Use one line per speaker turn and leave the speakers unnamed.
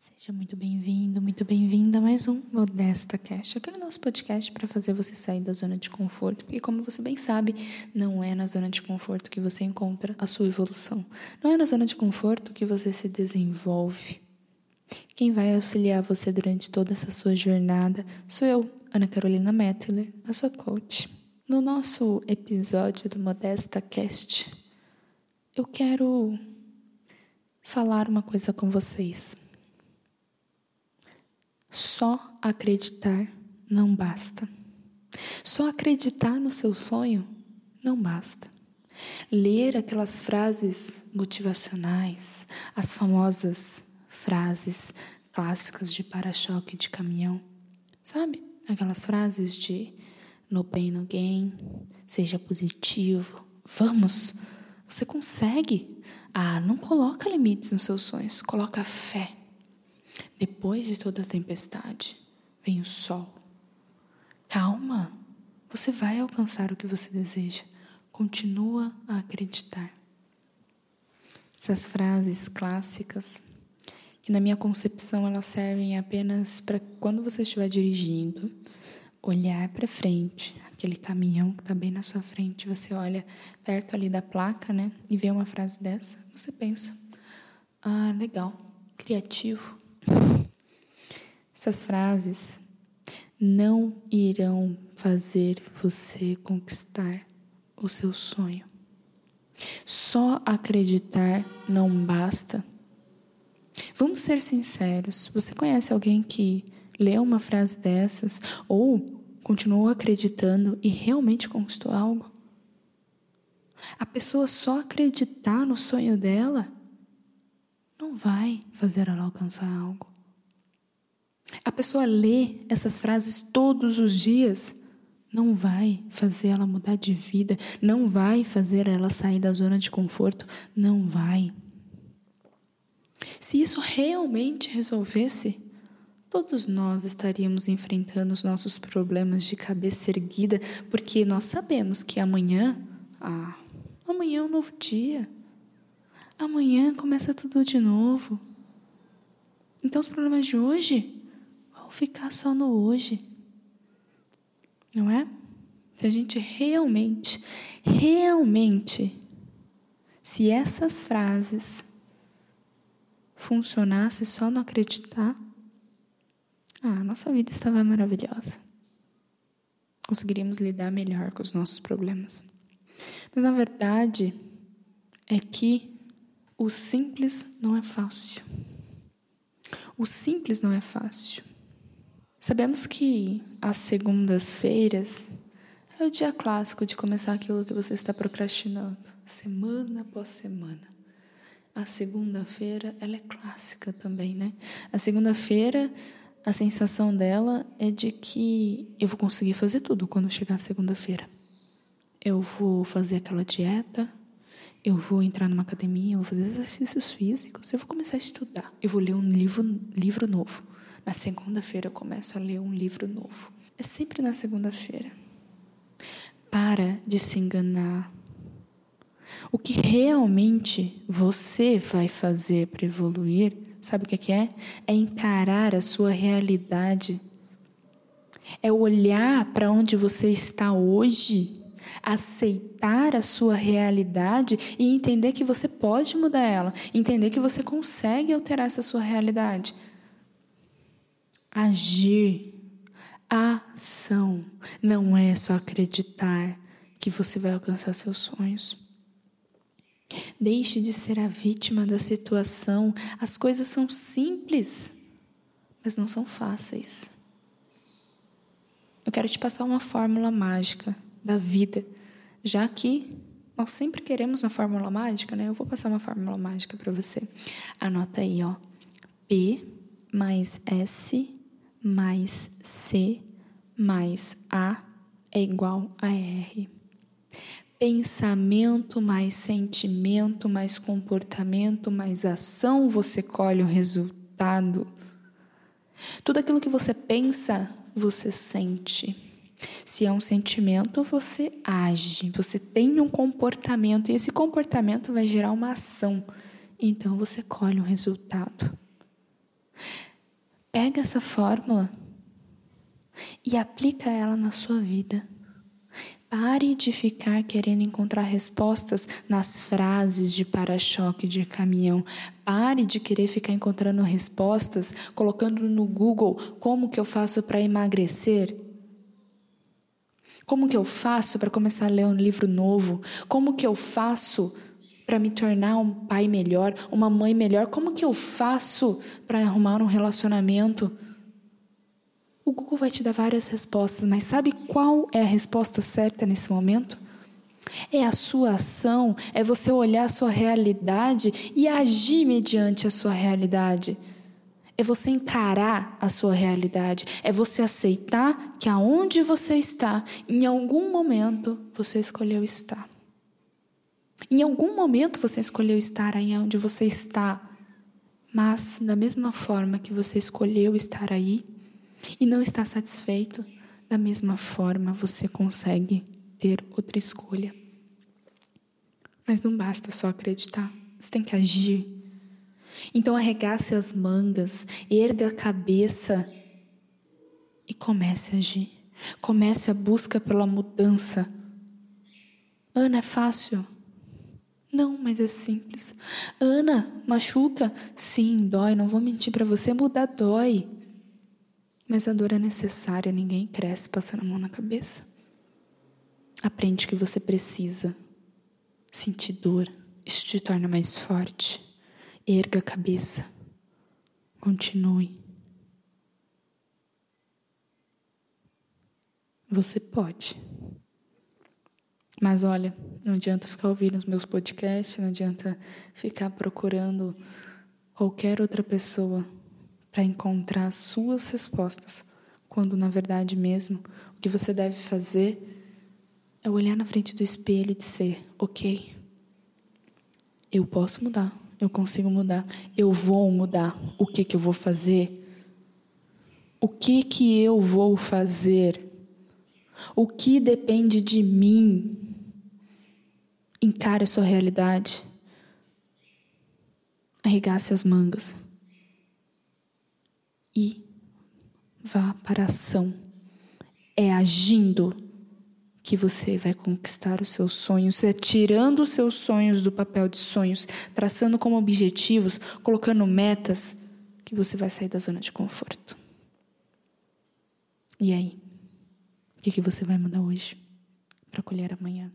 Seja muito bem-vindo, muito bem-vinda a mais um Modesta Cash, aquele nosso podcast para fazer você sair da zona de conforto. E como você bem sabe, não é na zona de conforto que você encontra a sua evolução. Não é na zona de conforto que você se desenvolve. Quem vai auxiliar você durante toda essa sua jornada sou eu, Ana Carolina Mettler, a sua coach. No nosso episódio do Modesta Cast, eu quero falar uma coisa com vocês. Só acreditar não basta. Só acreditar no seu sonho não basta. Ler aquelas frases motivacionais, as famosas frases clássicas de para-choque de caminhão, sabe? Aquelas frases de no pain, no gain, seja positivo, vamos, você consegue. Ah, não coloca limites nos seus sonhos, coloca fé. Depois de toda a tempestade, vem o sol. Calma, você vai alcançar o que você deseja. Continua a acreditar. Essas frases clássicas, que na minha concepção elas servem apenas para quando você estiver dirigindo, olhar para frente, aquele caminhão que está bem na sua frente, você olha perto ali da placa, né, e vê uma frase dessa, você pensa: ah, legal, criativo, essas frases não irão fazer você conquistar o seu sonho. Só acreditar não basta. Vamos ser sinceros. Você conhece alguém que leu uma frase dessas ou continuou acreditando e realmente conquistou algo? A pessoa só acreditar no sonho dela não vai fazer ela alcançar algo. A pessoa lê essas frases todos os dias, não vai fazer ela mudar de vida, não vai fazer ela sair da zona de conforto, não vai. Se isso realmente resolvesse, todos nós estaríamos enfrentando os nossos problemas de cabeça erguida, porque nós sabemos que amanhã, ah, amanhã é um novo dia. Amanhã começa tudo de novo. Então, os problemas de hoje vão ficar só no hoje. Não é? Se a gente realmente, realmente, se essas frases funcionassem só no acreditar, ah, nossa vida estava maravilhosa. Conseguiríamos lidar melhor com os nossos problemas. Mas na verdade é que o simples não é fácil. O simples não é fácil. Sabemos que as segundas-feiras é o dia clássico de começar aquilo que você está procrastinando, semana após semana. A segunda-feira, ela é clássica também, né? A segunda-feira, a sensação dela é de que eu vou conseguir fazer tudo quando chegar a segunda-feira. Eu vou fazer aquela dieta, eu vou entrar numa academia, eu vou fazer exercícios físicos, eu vou começar a estudar, eu vou ler um livro, livro novo. Na segunda-feira eu começo a ler um livro novo. É sempre na segunda-feira. Para de se enganar. O que realmente você vai fazer para evoluir, sabe o que é? É encarar a sua realidade. É olhar para onde você está hoje aceitar a sua realidade e entender que você pode mudar ela, entender que você consegue alterar essa sua realidade. Agir, ação, não é só acreditar que você vai alcançar seus sonhos. Deixe de ser a vítima da situação. As coisas são simples, mas não são fáceis. Eu quero te passar uma fórmula mágica da vida, já que nós sempre queremos uma fórmula mágica, né? Eu vou passar uma fórmula mágica para você. Anota aí, ó. P mais S mais C mais A é igual a R. Pensamento mais sentimento mais comportamento mais ação, você colhe o resultado. Tudo aquilo que você pensa, você sente. Se é um sentimento, você age, você tem um comportamento e esse comportamento vai gerar uma ação. Então você colhe um resultado. Pega essa fórmula e aplica ela na sua vida. Pare de ficar querendo encontrar respostas nas frases de para-choque de caminhão. Pare de querer ficar encontrando respostas colocando no Google como que eu faço para emagrecer. Como que eu faço para começar a ler um livro novo? Como que eu faço para me tornar um pai melhor, uma mãe melhor? Como que eu faço para arrumar um relacionamento? O Google vai te dar várias respostas, mas sabe qual é a resposta certa nesse momento? É a sua ação, é você olhar a sua realidade e agir mediante a sua realidade. É você encarar a sua realidade, é você aceitar que aonde você está, em algum momento você escolheu estar. Em algum momento você escolheu estar aí onde você está, mas da mesma forma que você escolheu estar aí, e não está satisfeito, da mesma forma você consegue ter outra escolha. Mas não basta só acreditar, você tem que agir. Então arregace as mangas, erga a cabeça e comece a agir. Comece a busca pela mudança. Ana, é fácil? Não, mas é simples. Ana, machuca? Sim, dói. Não vou mentir para você, mudar dói. Mas a dor é necessária, ninguém cresce passando a mão na cabeça. Aprende que você precisa sentir dor, isso te torna mais forte. Erga a cabeça, continue. Você pode. Mas olha, não adianta ficar ouvindo os meus podcasts, não adianta ficar procurando qualquer outra pessoa para encontrar suas respostas, quando na verdade mesmo o que você deve fazer é olhar na frente do espelho e dizer: ok, eu posso mudar, eu consigo mudar, eu vou mudar. O que que eu vou fazer? O que que eu vou fazer? O que depende de mim? Encare a sua realidade. Arregace as mangas e vá para a ação. É agindo que você vai conquistar os seus sonhos, é tirando os seus sonhos do papel de sonhos, traçando como objetivos, colocando metas, que você vai sair da zona de conforto. E aí? O que, que você vai mudar hoje para colher amanhã?